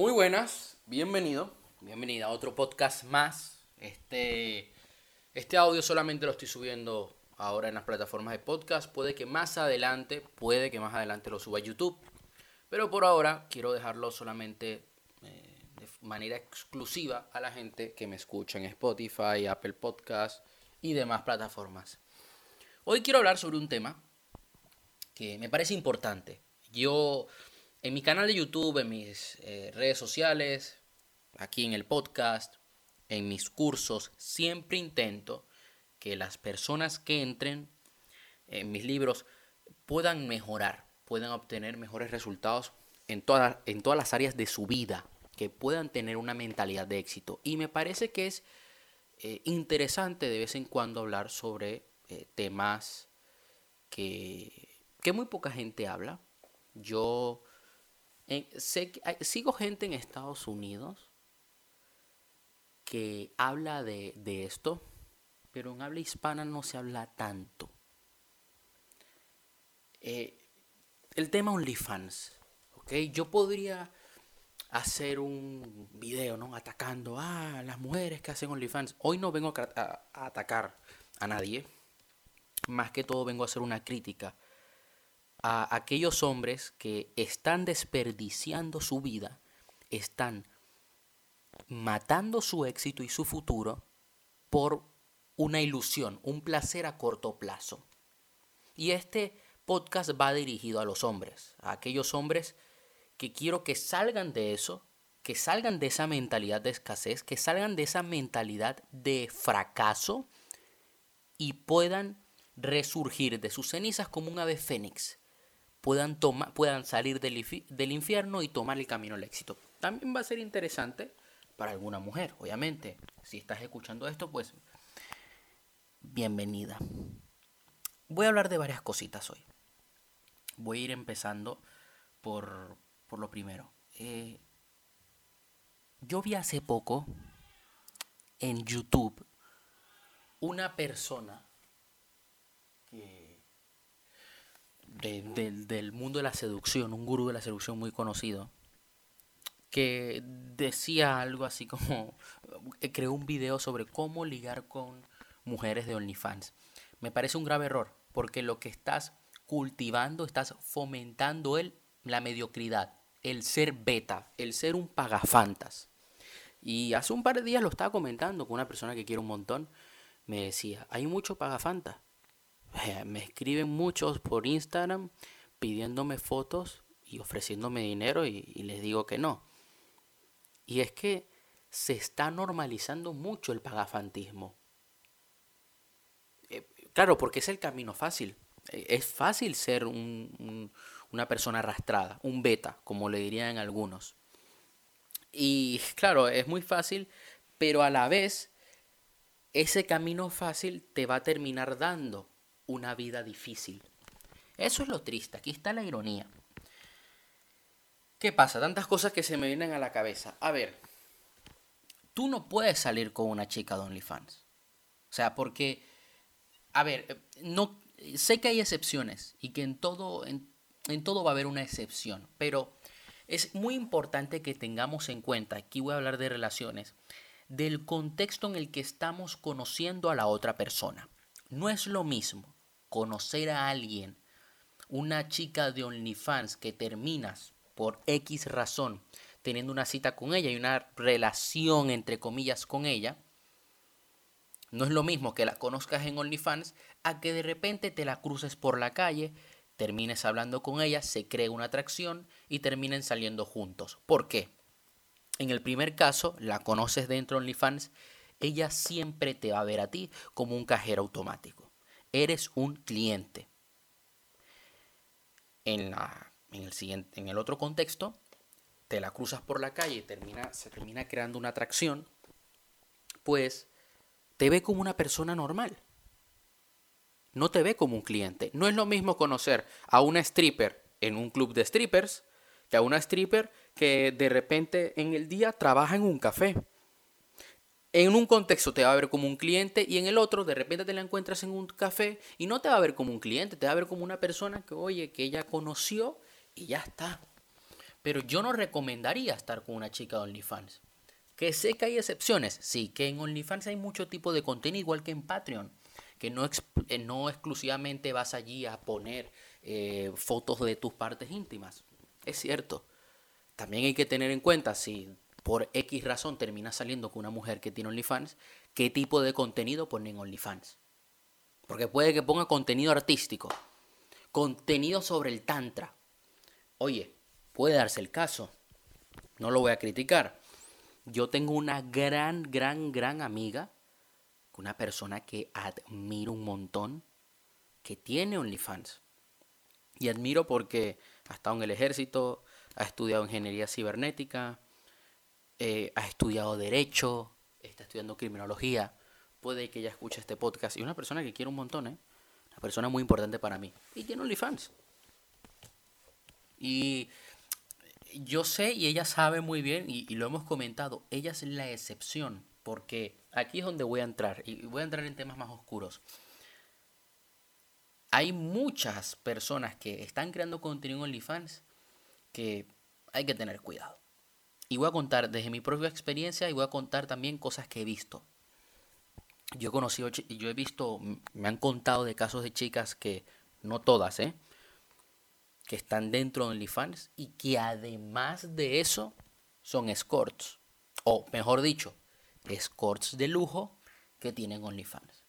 Muy buenas, bienvenido, bienvenida a otro podcast más. Este, este audio solamente lo estoy subiendo ahora en las plataformas de podcast. Puede que más adelante, puede que más adelante lo suba a YouTube. Pero por ahora quiero dejarlo solamente eh, de manera exclusiva a la gente que me escucha en Spotify, Apple Podcast y demás plataformas. Hoy quiero hablar sobre un tema que me parece importante. Yo en mi canal de YouTube, en mis eh, redes sociales, aquí en el podcast, en mis cursos, siempre intento que las personas que entren en mis libros puedan mejorar, puedan obtener mejores resultados en, todas en todas las áreas de su vida, que puedan tener una mentalidad de éxito. Y me parece que es eh, interesante de vez en cuando hablar sobre eh, temas que, que muy poca gente habla. Yo sigo gente en Estados Unidos que habla de, esto, pero en habla hispana no se habla tanto. Eh, el tema OnlyFans, ¿ok? Yo podría hacer un video, ¿no? Atacando a las mujeres que hacen OnlyFans. Hoy no vengo a atacar a nadie, más que todo vengo a hacer una crítica a aquellos hombres que están desperdiciando su vida, están matando su éxito y su futuro por una ilusión, un placer a corto plazo. Y este podcast va dirigido a los hombres, a aquellos hombres que quiero que salgan de eso, que salgan de esa mentalidad de escasez, que salgan de esa mentalidad de fracaso y puedan resurgir de sus cenizas como un ave fénix puedan, puedan salir del, infierno y tomar el camino al éxito. También va a ser interesante para alguna mujer, obviamente. Si estás escuchando esto, pues bienvenida. Voy a hablar de varias cositas hoy. Voy a ir empezando por, por lo primero. Eh, yo vi hace poco en YouTube una persona que del mundo de la seducción, un gurú de la seducción muy conocido, que decía algo así como, eh, creó un video sobre cómo ligar con mujeres de OnlyFans. Me parece un grave error, porque lo que estás cultivando, estás fomentando el, la mediocridad, el ser beta, el ser un pagafantas. Y hace un par de días lo estaba comentando con una persona que quiere un montón. Me decía, hay mucho pagafantas me escriben muchos por Instagram pidiéndome fotos y ofreciéndome dinero y, les digo que no. Y es que se está normalizando mucho el pagafantismo. Eh, claro, porque es el camino fácil. Eh, es fácil ser una persona arrastrada, un beta, como le dirían algunos. Y claro, es muy fácil, pero a la vez ese camino fácil te va a terminar dando una vida difícil. Eso es lo triste, aquí está la ironía. ¿Qué pasa? Tantas cosas que se me vienen a la cabeza. A ver, tú no puedes salir con una chica de OnlyFans. O sea, porque, a ver, no, sé que hay excepciones y que en todo, en, en todo va a haber una excepción, pero es muy importante que tengamos en cuenta, aquí voy a hablar de relaciones, del contexto en el que estamos conociendo a la otra persona. No es lo mismo conocer a alguien, una chica de OnlyFans que terminas por X razón teniendo una cita con ella y una relación entre comillas con ella, no es lo mismo que la conozcas en OnlyFans a que de repente te la cruces por la calle, termines hablando con ella, se cree una atracción y terminen saliendo juntos. ¿Por qué? En el primer caso, la conoces dentro de OnlyFans, ella siempre te va a ver a ti como un cajero automático eres un cliente. En, el, el otro contexto, te la cruzas por la calle y termina, se termina creando una atracción, pues te ve como una persona normal. No te ve como un cliente. No es lo mismo conocer a una stripper en un club de strippers que a una stripper que de repente en el día trabaja en un café en un contexto te va a ver como un cliente y en el otro de repente te la encuentras en un café y no te va a ver como un cliente, te va a ver como una persona que, oye, que ella conoció y ya está. Pero yo no recomendaría estar con una chica de OnlyFans. Que sé que hay excepciones, sí, que en OnlyFans hay mucho tipo de contenido, igual que en Patreon, que no, eh, exclusivamente vas allí a poner eh, fotos de tus partes íntimas. Es cierto. También hay que tener en cuenta si por X razón terminas saliendo con una mujer que tiene OnlyFans, qué tipo de contenido pone en OnlyFans. Porque puede que ponga contenido artístico, contenido sobre el Tantra. Oye, puede darse el caso. No lo voy a criticar. Yo tengo una gran, gran, gran amiga, una persona que admiro un montón, que tiene OnlyFans. Y admiro porque ha estado en el ejército, ha estudiado ingeniería cibernética, eh, ha estudiado derecho, está estudiando criminología. Puede que ella escuche este podcast. Y una persona que quiero un montón, ¿eh? Una persona muy importante para mí. Y tiene OnlyFans. Y yo sé y ella sabe muy bien, y, lo hemos comentado, ella es la excepción, porque aquí es donde voy a entrar, y voy a entrar en temas más oscuros. Hay muchas personas que están creando contenido en OnlyFans que hay que tener cuidado. Y voy a contar desde mi propia experiencia y voy a contar también cosas que he visto. Yo he conocido, yo he visto, me han contado de casos de chicas que, no todas, ¿eh? que están dentro de OnlyFans y que además de eso son escorts. O mejor dicho, escorts de lujo que tienen OnlyFans.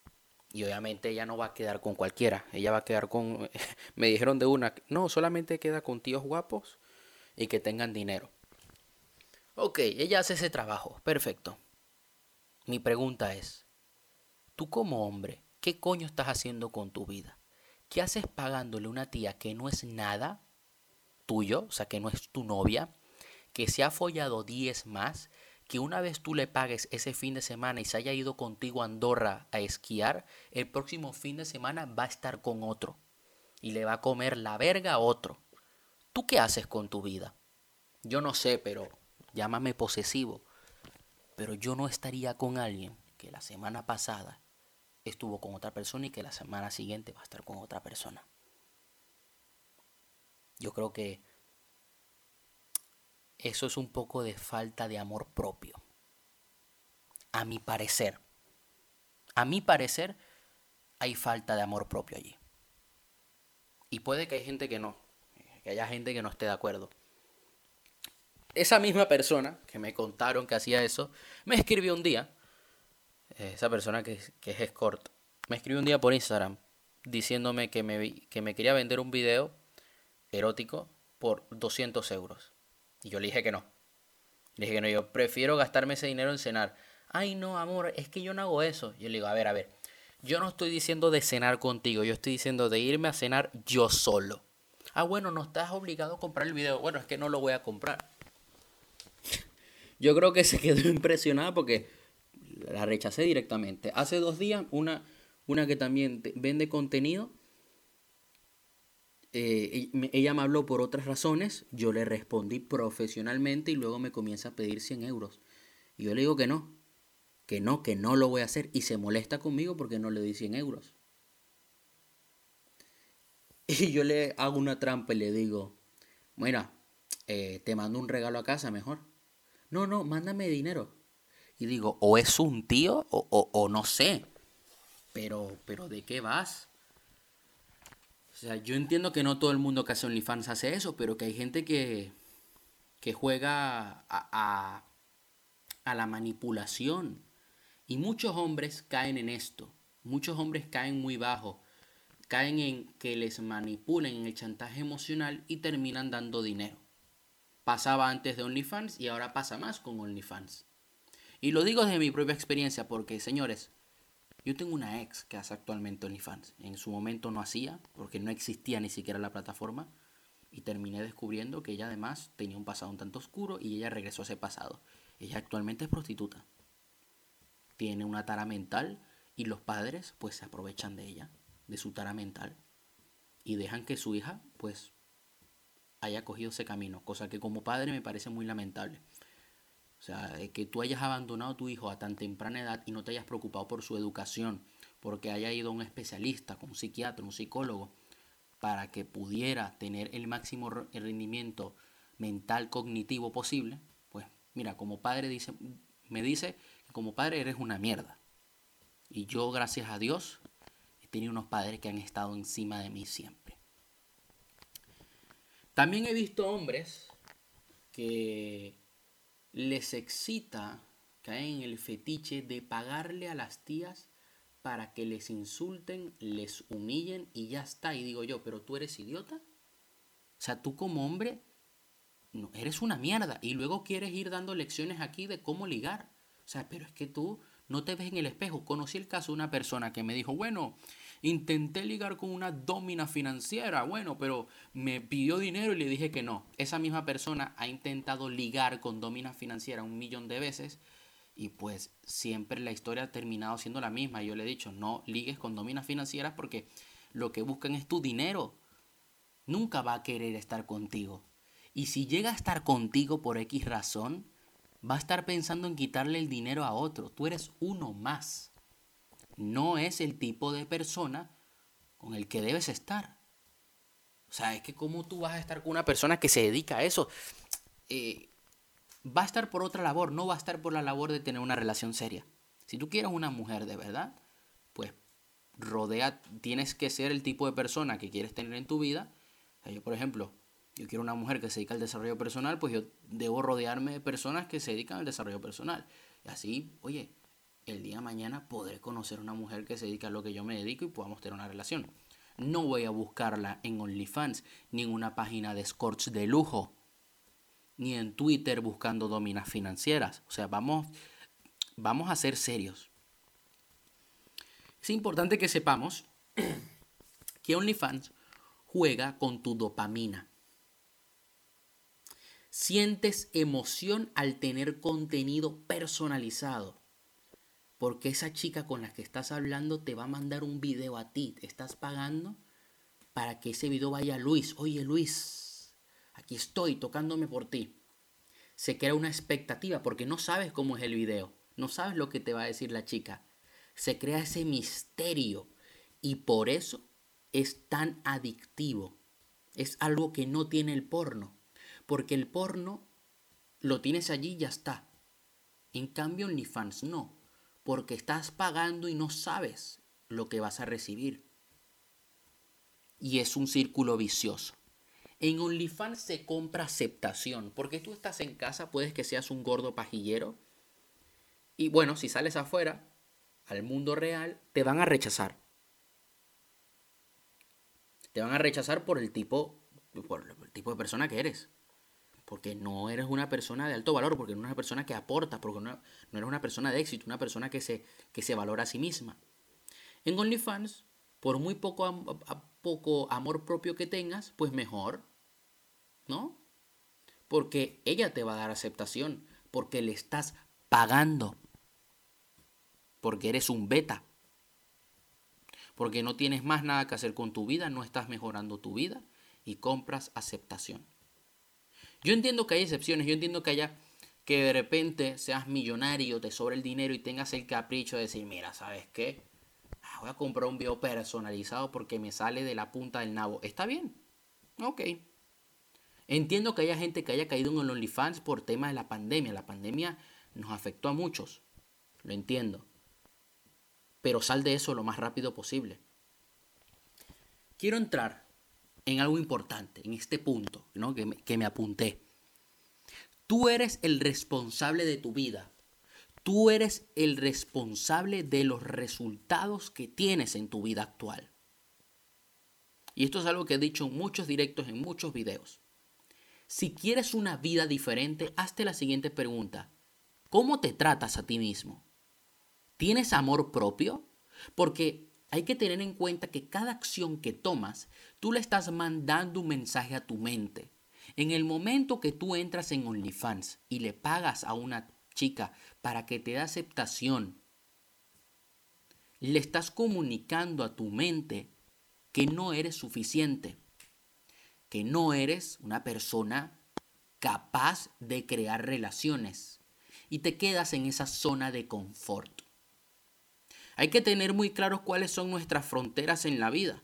Y obviamente ella no va a quedar con cualquiera. Ella va a quedar con... Me dijeron de una... No, solamente queda con tíos guapos y que tengan dinero. Ok, ella hace ese trabajo. Perfecto. Mi pregunta es, tú como hombre, ¿qué coño estás haciendo con tu vida? ¿Qué haces pagándole una tía que no es nada tuyo, o sea, que no es tu novia, que se ha follado 10 más, que una vez tú le pagues ese fin de semana y se haya ido contigo a Andorra a esquiar, el próximo fin de semana va a estar con otro y le va a comer la verga a otro. ¿Tú qué haces con tu vida? Yo no sé, pero llámame posesivo, pero yo no estaría con alguien que la semana pasada estuvo con otra persona y que la semana siguiente va a estar con otra persona. Yo creo que eso es un poco de falta de amor propio. A mi parecer. A mi parecer hay falta de amor propio allí. Y puede que hay gente que no, que haya gente que no esté de acuerdo. Esa misma persona que me contaron que hacía eso, me escribió un día esa persona que, que, es escort, me escribió un día por Instagram diciéndome que me, que me quería vender un video erótico por 200 euros. Y yo le dije que no. Le dije que no, yo prefiero gastarme ese dinero en cenar. Ay, no, amor, es que yo no hago eso. Yo le digo, a ver, a ver, yo no estoy diciendo de cenar contigo, yo estoy diciendo de irme a cenar yo solo. Ah, bueno, no estás obligado a comprar el video. Bueno, es que no lo voy a comprar. Yo creo que se quedó impresionada porque la rechacé directamente. Hace dos días, una, una que también vende contenido, eh, ella me habló por otras razones, yo le respondí profesionalmente y luego me comienza a pedir 100 euros. Y yo le digo que no, que no, que no lo voy a hacer. Y se molesta conmigo porque no le doy 100 euros. Y yo le hago una trampa y le digo, mira, eh, te mando un regalo a casa mejor. No, no, mándame dinero. Y digo, o es un tío o, no sé. Pero, pero ¿de qué vas? O sea, yo entiendo que no todo el mundo que hace OnlyFans hace eso, pero que hay gente que, que juega a, a, a la manipulación. Y muchos hombres caen en esto. Muchos hombres caen muy bajo. Caen en que les manipulen en el chantaje emocional y terminan dando dinero. Pasaba antes de OnlyFans y ahora pasa más con OnlyFans. Y lo digo desde mi propia experiencia porque, señores, yo tengo una ex que hace actualmente OnlyFans. En su momento no hacía, porque no existía ni siquiera la plataforma. Y terminé descubriendo que ella además tenía un pasado un tanto oscuro y ella regresó a ese pasado. Ella actualmente es prostituta. Tiene una tara mental y los padres pues se aprovechan de ella, de su tara mental. Y dejan que su hija pues haya cogido ese camino. Cosa que como padre me parece muy lamentable. O sea, que tú hayas abandonado a tu hijo a tan temprana edad y no te hayas preocupado por su educación, porque haya ido a un especialista, un psiquiatra, un psicólogo, para que pudiera tener el máximo rendimiento mental cognitivo posible, pues mira, como padre dice, me dice que como padre eres una mierda. Y yo, gracias a Dios, he tenido unos padres que han estado encima de mí siempre. También he visto hombres que les excita, caen en el fetiche de pagarle a las tías para que les insulten, les humillen y ya está. Y digo yo, pero tú eres idiota. O sea, tú como hombre, no, eres una mierda. Y luego quieres ir dando lecciones aquí de cómo ligar. O sea, pero es que tú no te ves en el espejo. Conocí el caso de una persona que me dijo, bueno, intenté ligar con una domina financiera, bueno, pero me pidió dinero y le dije que no. Esa misma persona ha intentado ligar con domina financiera un millón de veces y pues siempre la historia ha terminado siendo la misma. Yo le he dicho, no ligues con dominas financieras porque lo que buscan es tu dinero. Nunca va a querer estar contigo. Y si llega a estar contigo por X razón, va a estar pensando en quitarle el dinero a otro. Tú eres uno más. No es el tipo de persona con el que debes estar. O sea, es que cómo tú vas a estar con una persona que se dedica a eso. Eh, va a estar por otra labor, no va a estar por la labor de tener una relación seria. Si tú quieres una mujer de verdad, pues rodea, tienes que ser el tipo de persona que quieres tener en tu vida. yo, por ejemplo, yo quiero una mujer que se dedica al desarrollo personal, pues yo debo rodearme de personas que se dedican al desarrollo personal. Y así, oye, el día de mañana podré conocer una mujer que se dedica a lo que yo me dedico y podamos tener una relación. No voy a buscarla en OnlyFans ni en una página de escorts de lujo ni en Twitter buscando dominas financieras. O sea, vamos, vamos a ser serios. Es importante que sepamos que OnlyFans juega con tu dopamina. Sientes emoción al tener contenido personalizado. Porque esa chica con la que estás hablando te va a mandar un video a ti. Te estás pagando para que ese video vaya a Luis. Oye Luis, aquí estoy tocándome por ti. Se crea una expectativa porque no sabes cómo es el video, no sabes lo que te va a decir la chica. Se crea ese misterio y por eso es tan adictivo. Es algo que no tiene el porno, porque el porno lo tienes allí y ya está. En cambio, OnlyFans no, porque estás pagando y no sabes lo que vas a recibir. Y es un círculo vicioso. En OnlyFans se compra aceptación, porque tú estás en casa, puedes que seas un gordo pajillero. Y bueno, si sales afuera, al mundo real, te van a rechazar. Te van a rechazar por el tipo, por el tipo de persona que eres. Porque no eres una persona de alto valor, porque no eres una persona que aporta, porque no, eres una persona de éxito, una persona que se, que se valora a sí misma. En OnlyFans, por muy poco, poco amor propio que tengas, pues mejor ¿no? Porque ella te va a dar aceptación, porque le estás pagando, porque eres un beta, porque no tienes más nada que hacer con tu vida, no estás mejorando tu vida y compras aceptación. Yo entiendo que hay excepciones, yo entiendo que haya que de repente seas millonario, te sobra el dinero y tengas el capricho de decir, mira, ¿sabes qué? Ah, voy a comprar un video personalizado porque me sale de la punta del nabo. ¿Está bien? Ok. Entiendo que haya gente que haya caído en el OnlyFans por tema de la pandemia. La pandemia nos afectó a muchos. Lo entiendo. Pero sal de eso lo más rápido posible. Quiero entrar en algo importante, en este punto ¿no? que, me, que me apunté. Tú eres el responsable de tu vida. Tú eres el responsable de los resultados que tienes en tu vida actual. Y esto es algo que he dicho en muchos directos, en muchos videos. Si quieres una vida diferente, hazte la siguiente pregunta. ¿Cómo te tratas a ti mismo? ¿Tienes amor propio? Porque hay que tener en cuenta que cada acción que tomas, tú le estás mandando un mensaje a tu mente. En el momento que tú entras en OnlyFans y le pagas a una chica para que te dé aceptación, le estás comunicando a tu mente que no eres suficiente que no eres una persona capaz de crear relaciones y te quedas en esa zona de confort. Hay que tener muy claros cuáles son nuestras fronteras en la vida.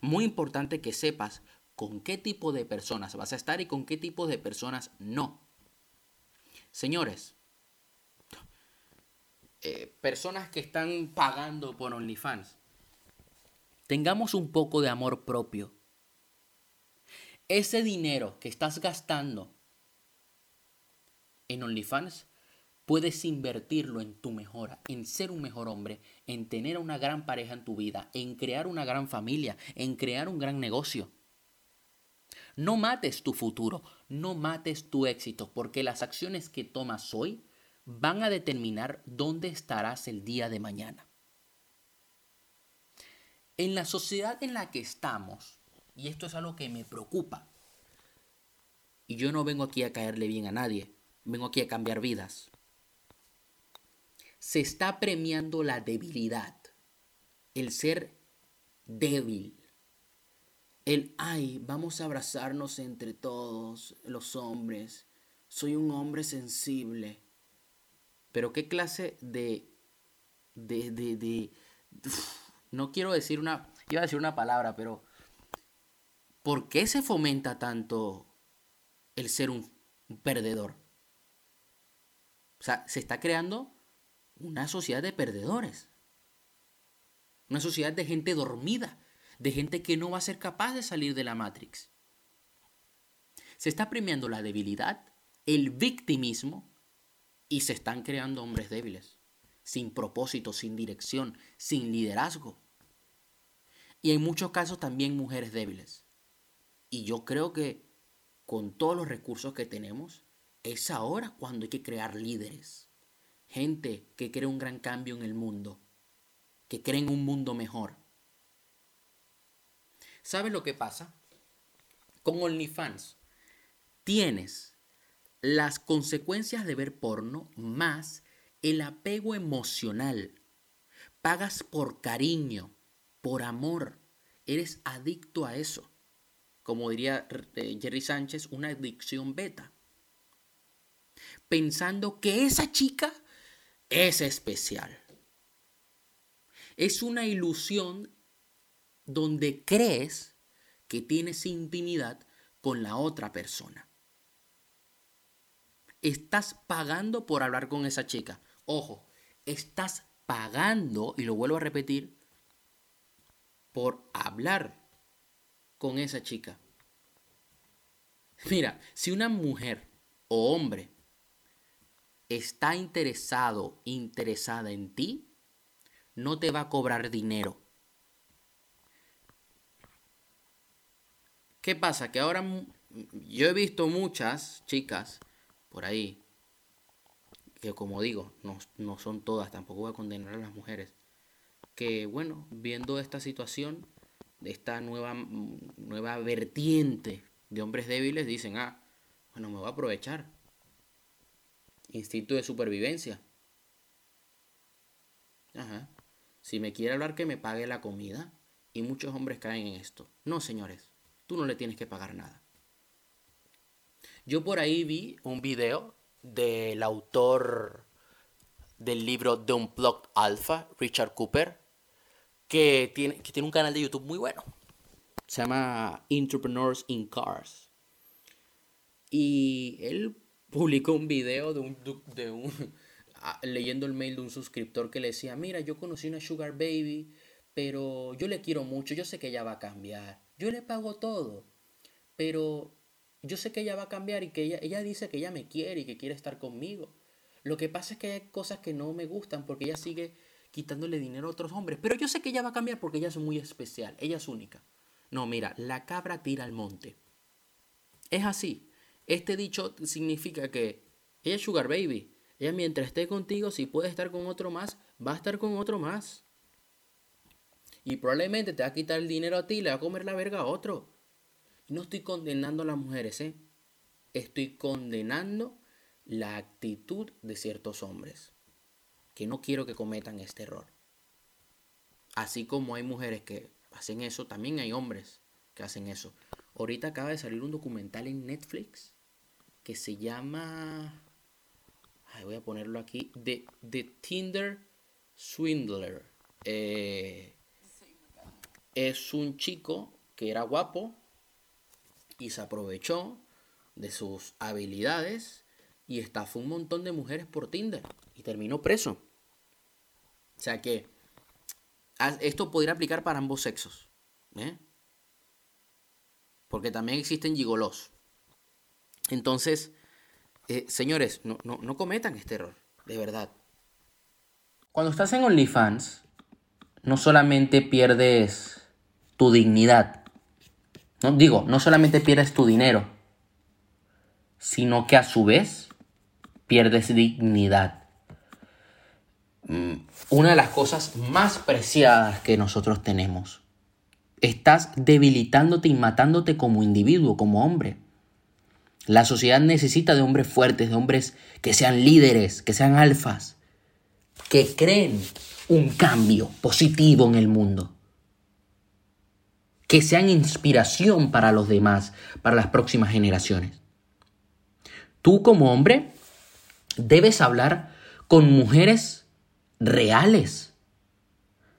Muy importante que sepas con qué tipo de personas vas a estar y con qué tipo de personas no. Señores, eh, personas que están pagando por OnlyFans, tengamos un poco de amor propio. Ese dinero que estás gastando en OnlyFans, puedes invertirlo en tu mejora, en ser un mejor hombre, en tener una gran pareja en tu vida, en crear una gran familia, en crear un gran negocio. No mates tu futuro, no mates tu éxito, porque las acciones que tomas hoy van a determinar dónde estarás el día de mañana. En la sociedad en la que estamos, y esto es algo que me preocupa, y yo no vengo aquí a caerle bien a nadie, vengo aquí a cambiar vidas. Se está premiando la debilidad, el ser débil, el, ay, vamos a abrazarnos entre todos los hombres, soy un hombre sensible. Pero qué clase de, de, de, de, no quiero decir una, iba a decir una palabra, pero ¿por qué se fomenta tanto el ser un perdedor? O sea, se está creando una sociedad de perdedores. Una sociedad de gente dormida, de gente que no va a ser capaz de salir de la Matrix. Se está premiando la debilidad, el victimismo y se están creando hombres débiles, sin propósito, sin dirección, sin liderazgo. Y en muchos casos también mujeres débiles. Y yo creo que con todos los recursos que tenemos, es ahora cuando hay que crear líderes. Gente que cree un gran cambio en el mundo. Que cree en un mundo mejor. ¿Sabes lo que pasa? Con OnlyFans tienes las consecuencias de ver porno más el apego emocional. Pagas por cariño, por amor. Eres adicto a eso. Como diría eh, Jerry Sánchez, una adicción beta pensando que esa chica es especial. Es una ilusión donde crees que tienes intimidad con la otra persona. Estás pagando por hablar con esa chica. Ojo, estás pagando, y lo vuelvo a repetir, por hablar con esa chica. Mira, si una mujer o hombre está interesado, interesada en ti, no te va a cobrar dinero. ¿Qué pasa? Que ahora yo he visto muchas chicas por ahí, que como digo, no, no son todas, tampoco voy a condenar a las mujeres, que bueno, viendo esta situación, esta nueva, nueva vertiente de hombres débiles, dicen, ah, bueno, me voy a aprovechar instinto de supervivencia. Ajá. Si me quiere hablar que me pague la comida, y muchos hombres caen en esto. No, señores, tú no le tienes que pagar nada. Yo por ahí vi un video del autor del libro The Unplugged Alpha, Richard Cooper, que tiene, que tiene un canal de YouTube muy bueno. Se llama Entrepreneurs in Cars. Y él publicó un video de un, de un leyendo el mail de un suscriptor que le decía, mira, yo conocí una sugar baby, pero yo le quiero mucho, yo sé que ella va a cambiar, yo le pago todo, pero yo sé que ella va a cambiar y que ella, ella dice que ella me quiere y que quiere estar conmigo. Lo que pasa es que hay cosas que no me gustan porque ella sigue quitándole dinero a otros hombres, pero yo sé que ella va a cambiar porque ella es muy especial, ella es única. No, mira, la cabra tira al monte. Es así. Este dicho significa que ella es Sugar Baby. Ella mientras esté contigo, si puede estar con otro más, va a estar con otro más. Y probablemente te va a quitar el dinero a ti y le va a comer la verga a otro. No estoy condenando a las mujeres, ¿eh? Estoy condenando la actitud de ciertos hombres. Que no quiero que cometan este error. Así como hay mujeres que hacen eso, también hay hombres que hacen eso. Ahorita acaba de salir un documental en Netflix que se llama, voy a ponerlo aquí, The, Tinder Swindler. Eh, es un chico que era guapo, y se aprovechó de sus habilidades y estafó un montón de mujeres por Tinder y terminó preso. O sea que esto podría aplicar para ambos sexos. ¿eh? Porque también existen gigolos. Entonces, eh, señores, no, no cometan este error, de verdad. Cuando estás en OnlyFans, no solamente pierdes tu dignidad, no digo, no solamente pierdes tu dinero, sino que a su vez pierdes dignidad. Mm, una de las cosas más preciadas que nosotros tenemos. Estás debilitándote y matándote como individuo, como hombre. La sociedad necesita de hombres fuertes, de hombres que sean líderes, que sean alfas, que creen un cambio positivo en el mundo que sean inspiración para los demás, para las próximas generaciones. Tú como hombre debes hablar con mujeres reales,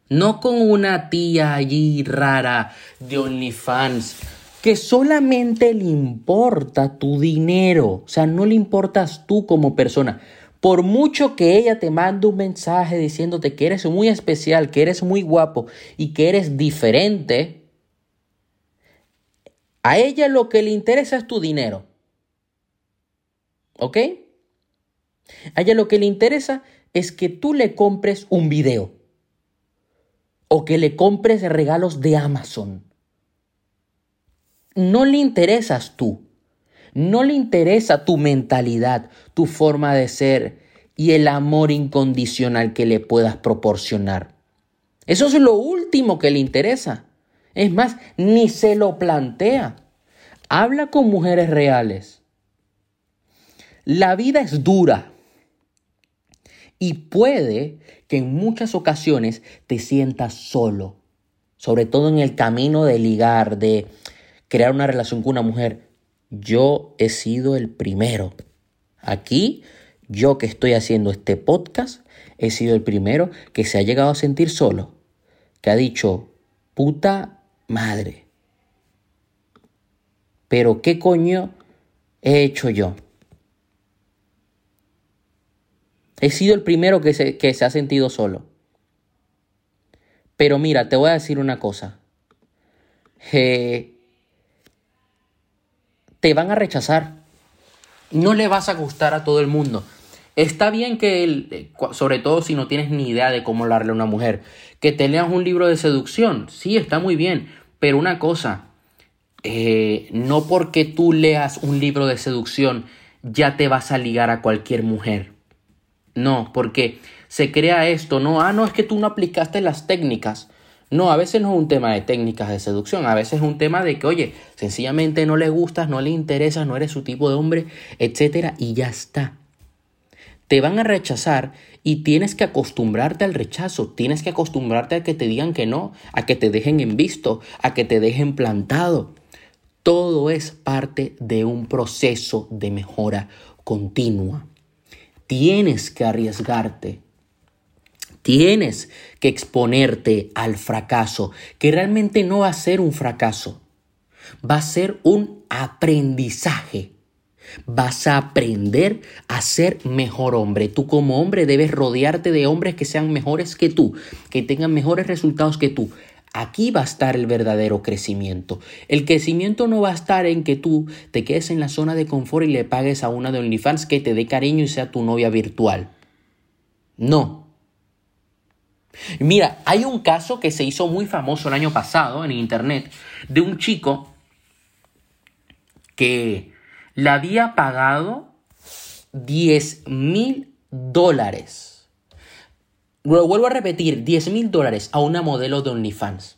no con una tía allí rara de OnlyFans que solamente le importa tu dinero, o sea, no le importas tú como persona. Por mucho que ella te mande un mensaje diciéndote que eres muy especial, que eres muy guapo y que eres diferente, a ella lo que le interesa es tu dinero. ¿Ok? A ella lo que le interesa es que tú le compres un video. O que le compres regalos de Amazon. No le interesas tú. No le interesa tu mentalidad, tu forma de ser y el amor incondicional que le puedas proporcionar. Eso es lo último que le interesa. Es más, ni se lo plantea. Habla con mujeres reales. La vida es dura y puede que en muchas ocasiones te sientas solo, sobre todo en el camino de ligar, de crear una relación con una mujer. Yo he sido el primero. Aquí, yo que estoy haciendo este podcast, he sido el primero que se ha llegado a sentir solo, que ha dicho, puta madre. Pero ¿qué coño he hecho yo? He sido el primero que se, que se ha sentido solo. Pero mira, te voy a decir una cosa. Te van a rechazar. No le vas a gustar a todo el mundo. Está bien que, sobre todo si no tienes ni idea de cómo hablarle a una mujer, que te leas un libro de seducción. Sí, está muy bien. Pero una cosa, eh, no porque tú leas un libro de seducción ya te vas a ligar a cualquier mujer. No, porque se crea esto, no, ah, no, es que tú no aplicaste las técnicas. No, a veces no es un tema de técnicas de seducción, a veces es un tema de que, oye, sencillamente no le gustas, no le interesas, no eres su tipo de hombre, etcétera, y ya está te van a rechazar y tienes que acostumbrarte al rechazo, tienes que acostumbrarte a que te digan que no, a que te dejen en visto, a que te dejen plantado. Todo es parte de un proceso de mejora continua. Tienes que arriesgarte. Tienes que exponerte al fracaso, que realmente no va a ser un fracaso, va a ser un aprendizaje Vas a aprender a ser mejor hombre. Tú como hombre debes rodearte de hombres que sean mejores que tú, que tengan mejores resultados que tú. Aquí va a estar el verdadero crecimiento. El crecimiento no va a estar en que tú te quedes en la zona de confort y le pagues a una de OnlyFans que te dé cariño y sea tu novia virtual. No. Mira, hay un caso que se hizo muy famoso el año pasado en internet de un chico que le había pagado 10 mil dólares. Lo vuelvo a repetir, 10 mil dólares a una modelo de OnlyFans.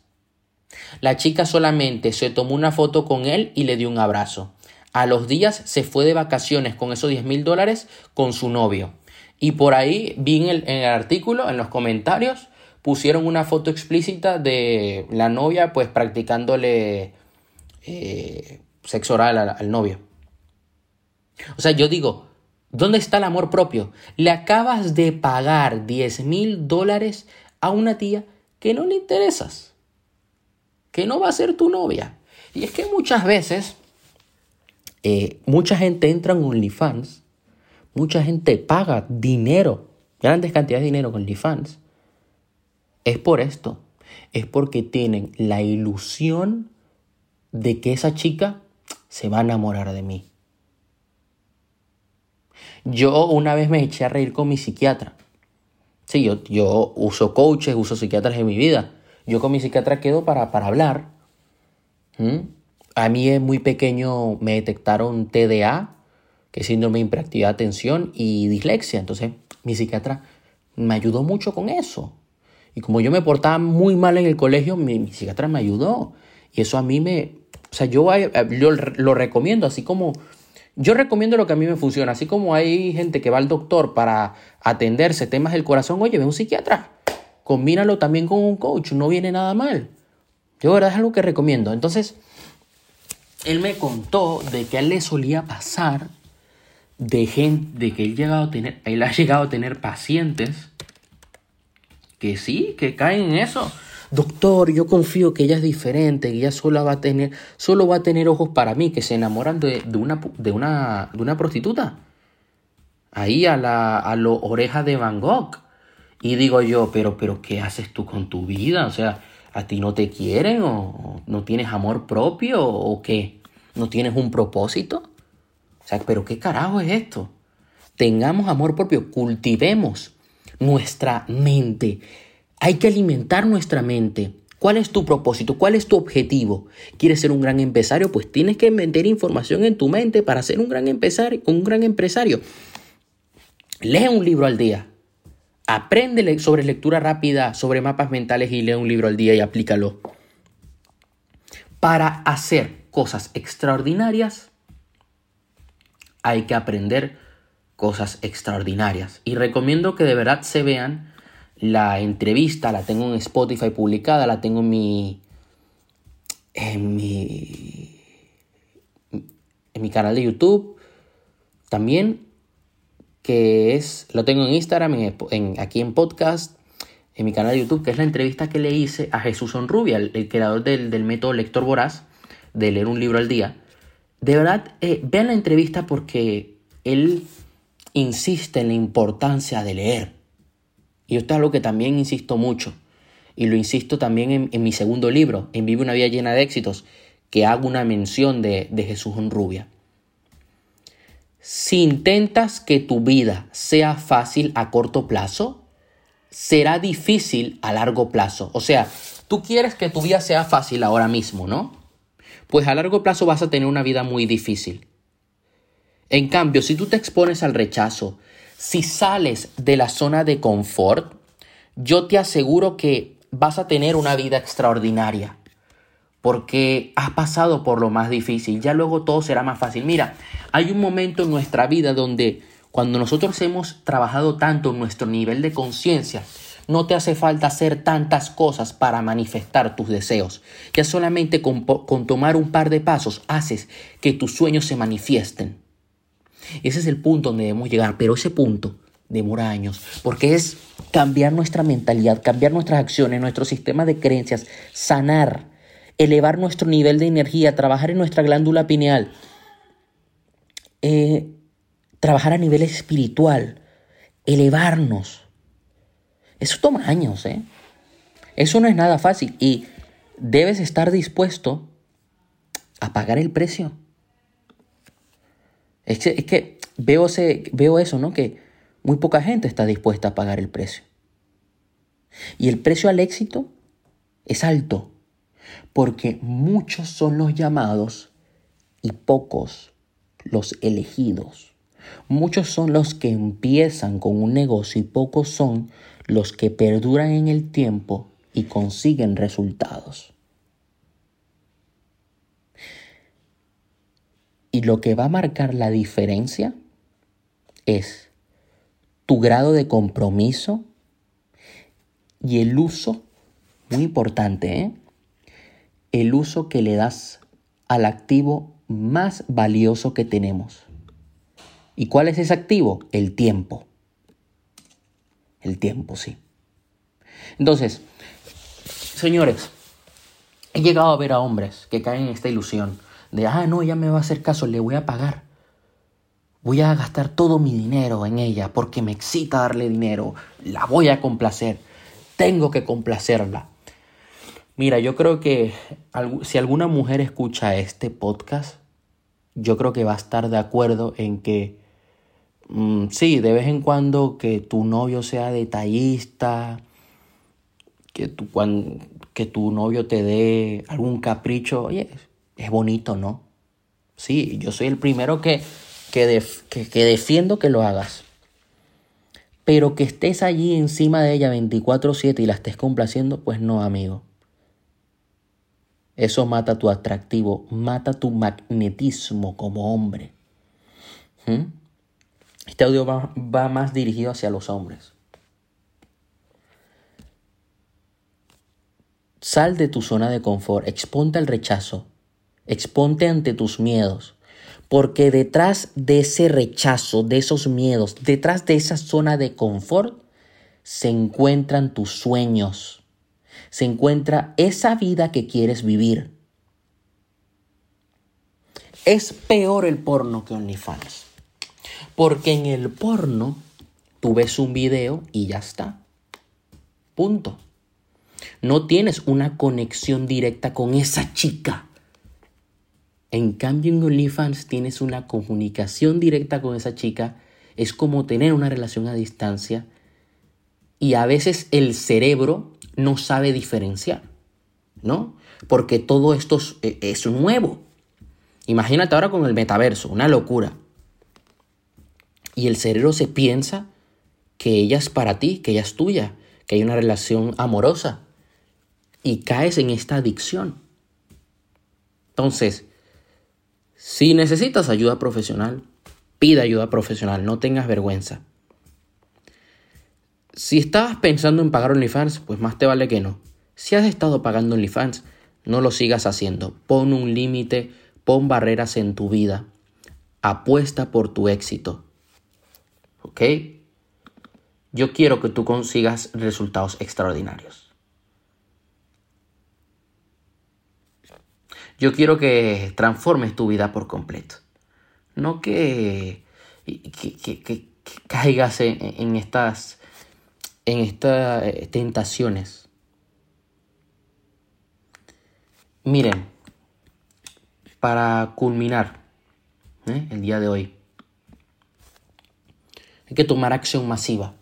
La chica solamente se tomó una foto con él y le dio un abrazo. A los días se fue de vacaciones con esos 10 mil dólares con su novio. Y por ahí vi en el, artículo, en los comentarios, pusieron una foto explícita de la novia pues practicándole eh, sexo oral al novio. O sea, yo digo, ¿dónde está el amor propio? Le acabas de pagar 10 mil dólares a una tía que no le interesas, que no va a ser tu novia. Y es que muchas veces eh, mucha gente entra en OnlyFans, mucha gente paga dinero, grandes cantidades de dinero con OnlyFans, es por esto, es porque tienen la ilusión de que esa chica se va a enamorar de mí. Yo una vez me eché a reír con mi psiquiatra. Sí, yo, yo uso coaches, uso psiquiatras en mi vida. Yo con mi psiquiatra quedo para, para hablar. ¿Mm? A mí es muy pequeño me detectaron TDA, es síndrome de hiperactividad de atención, y dislexia. Entonces, mi psiquiatra me ayudó mucho con eso. Y como yo me portaba muy mal en el colegio, mi, psiquiatra me ayudó. Y eso a mí me... O sea, yo, yo lo recomiendo, así como yo recomiendo lo que a mí me funciona, así como hay gente que va al doctor para atenderse temas del corazón, oye, ve un psiquiatra, combínalo también con un coach, no viene nada mal. Yo, verdad, es algo que recomiendo. Entonces, él me contó de que a él le solía pasar de gente, de que él, llegado a tener, él ha llegado a tener pacientes que sí, que caen en eso doctor, yo confío que ella es diferente, que ella solo va a tener, solo va a tener ojos para mí, que se enamoran de, una, de, una, de una prostituta. Ahí a la a lo oreja de Van Gogh. Y digo yo, pero, pero, ¿qué haces tú con tu vida? O sea, ¿a ti no te quieren o no tienes amor propio o qué? ¿No tienes un propósito? O sea, pero ¿qué carajo es esto? Tengamos amor propio, cultivemos nuestra mente hay que alimentar nuestra mente. ¿Cuál es tu propósito? ¿Cuál es tu objetivo? ¿Quieres ser un gran empresario? Pues tienes que meter información en tu mente para ser un gran empresario. Un gran empresario. Lee un libro al día. Aprende sobre lectura rápida, sobre mapas mentales y lee un libro al día y aplícalo. Para hacer cosas extraordinarias hay que aprender cosas extraordinarias. Y recomiendo que de verdad se vean la entrevista la tengo en Spotify publicada, la tengo en mi. en mi. en mi canal de YouTube. También, que es. lo tengo en Instagram, en, aquí en podcast, en mi canal de YouTube, que es la entrevista que le hice a Jesús Onrubia, el, creador del, método Lector Voraz, de leer un libro al día. De verdad, eh, vean la entrevista porque él insiste en la importancia de leer y esto es algo que también insisto mucho. Y lo insisto también en, mi segundo libro, en Vive una vida llena de éxitos, que hago una mención de, de Jesús Honrubia. Si intentas que tu vida sea fácil a corto plazo, será difícil a largo plazo. O sea, tú quieres que tu vida sea fácil ahora mismo, ¿no? Pues a largo plazo vas a tener una vida muy difícil. En cambio, si tú te expones al rechazo, si sales de la zona de confort, yo te aseguro que vas a tener una vida extraordinaria. Porque has pasado por lo más difícil, ya luego todo será más fácil. Mira, hay un momento en nuestra vida donde cuando nosotros hemos trabajado tanto en nuestro nivel de conciencia, no te hace falta hacer tantas cosas para manifestar tus deseos. Ya solamente con, tomar un par de pasos haces que tus sueños se manifiesten. Ese es el punto donde debemos llegar, pero ese punto demora años, porque es cambiar nuestra mentalidad, cambiar nuestras acciones, nuestro sistema de creencias, sanar, elevar nuestro nivel de energía, trabajar en nuestra glándula pineal, eh, trabajar a nivel espiritual, elevarnos. Eso toma años, ¿eh? Eso no es nada fácil y debes estar dispuesto a pagar el precio. Es que, veo, veo eso, ¿no? Que muy poca gente está dispuesta a pagar el precio. Y el precio al éxito es alto, porque muchos son los llamados y pocos los elegidos. Muchos son los que empiezan con un negocio y pocos son los que perduran en el tiempo y consiguen resultados. Y lo que va a marcar la diferencia es tu grado de compromiso y el uso, muy importante, ¿eh? el uso que le das al activo más valioso que tenemos. ¿Y cuál es ese activo? El tiempo. El tiempo, sí. Entonces, señores, he llegado a ver a hombres que caen en esta ilusión de, ah, no, ella me va a hacer caso, le voy a pagar. Voy a gastar todo mi dinero en ella porque me excita darle dinero. La voy a complacer. Tengo que complacerla. Mira, yo creo que si alguna mujer escucha este podcast, yo creo que va a estar de acuerdo en que mm, sí, de vez en cuando que tu novio sea detallista, que tu, que tu novio te dé algún capricho, oye, es bonito, ¿no? Sí, yo soy el primero que, que, que defiendo que lo hagas. Pero que estés allí encima de ella 24/7 y la estés complaciendo, pues no, amigo. Eso mata tu atractivo, mata tu magnetismo como hombre. ¿Mm? Este audio va, va más dirigido hacia los hombres. Sal de tu zona de confort, exponte al rechazo, exponte ante tus miedos, porque detrás de ese rechazo, de esos miedos, detrás de esa zona de confort, se encuentran tus sueños se encuentra esa vida que quieres vivir. Es peor el porno que OnlyFans. Porque en el porno tú ves un video y ya está. Punto. No tienes una conexión directa con esa chica. En cambio en OnlyFans tienes una comunicación directa con esa chica. Es como tener una relación a distancia. Y a veces el cerebro no sabe diferenciar, ¿no? Porque todo esto es, es nuevo. Imagínate ahora con el metaverso, una locura. Y el cerebro se piensa que ella es para ti, que ella es tuya, que hay una relación amorosa. Y caes en esta adicción. Entonces, si necesitas ayuda profesional, pida ayuda profesional, no tengas vergüenza. Si estabas pensando en pagar OnlyFans, pues más te vale que no. Si has estado pagando OnlyFans, no lo sigas haciendo. Pon un límite, pon barreras en tu vida. Apuesta por tu éxito. ¿Ok? Yo quiero que tú consigas resultados extraordinarios. Yo quiero que transformes tu vida por completo. No que, caigas en estas en estas eh, tentaciones. Miren, para culminar ¿eh? el día de hoy, hay que tomar acción masiva.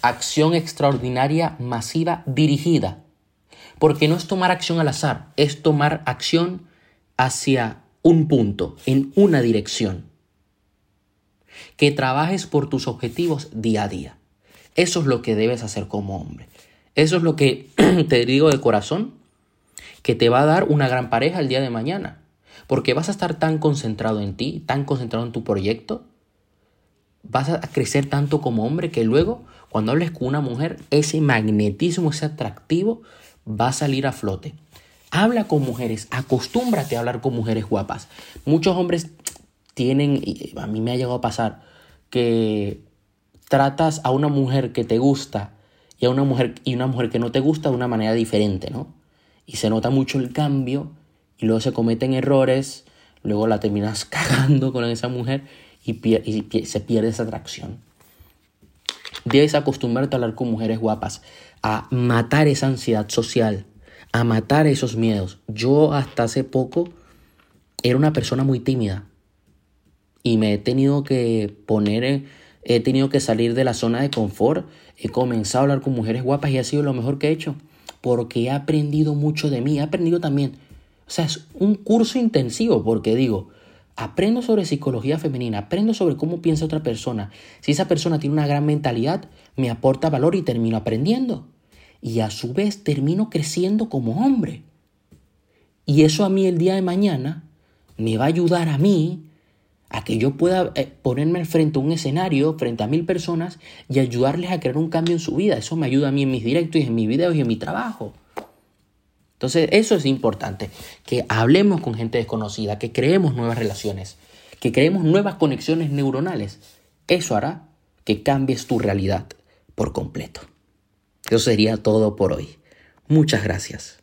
Acción extraordinaria, masiva, dirigida. Porque no es tomar acción al azar, es tomar acción hacia un punto, en una dirección. Que trabajes por tus objetivos día a día. Eso es lo que debes hacer como hombre. Eso es lo que te digo de corazón, que te va a dar una gran pareja el día de mañana. Porque vas a estar tan concentrado en ti, tan concentrado en tu proyecto, vas a crecer tanto como hombre que luego, cuando hables con una mujer, ese magnetismo, ese atractivo, va a salir a flote. Habla con mujeres, acostúmbrate a hablar con mujeres guapas. Muchos hombres tienen, y a mí me ha llegado a pasar, que tratas a una mujer que te gusta y a una mujer y una mujer que no te gusta de una manera diferente, ¿no? Y se nota mucho el cambio y luego se cometen errores, luego la terminas cagando con esa mujer y, se pierde esa atracción. Debes acostumbrarte a hablar con mujeres guapas, a matar esa ansiedad social, a matar esos miedos. Yo hasta hace poco era una persona muy tímida y me he tenido que poner he tenido que salir de la zona de confort, he comenzado a hablar con mujeres guapas y ha sido lo mejor que he hecho, porque he aprendido mucho de mí, he aprendido también, o sea, es un curso intensivo, porque digo, aprendo sobre psicología femenina, aprendo sobre cómo piensa otra persona, si esa persona tiene una gran mentalidad, me aporta valor y termino aprendiendo, y a su vez termino creciendo como hombre. Y eso a mí el día de mañana me va a ayudar a mí a que yo pueda eh, ponerme frente a un escenario, frente a mil personas y ayudarles a crear un cambio en su vida. Eso me ayuda a mí en mis directos y en mis videos y en mi trabajo. Entonces, eso es importante, que hablemos con gente desconocida, que creemos nuevas relaciones, que creemos nuevas conexiones neuronales. Eso hará que cambies tu realidad por completo. Eso sería todo por hoy. Muchas gracias.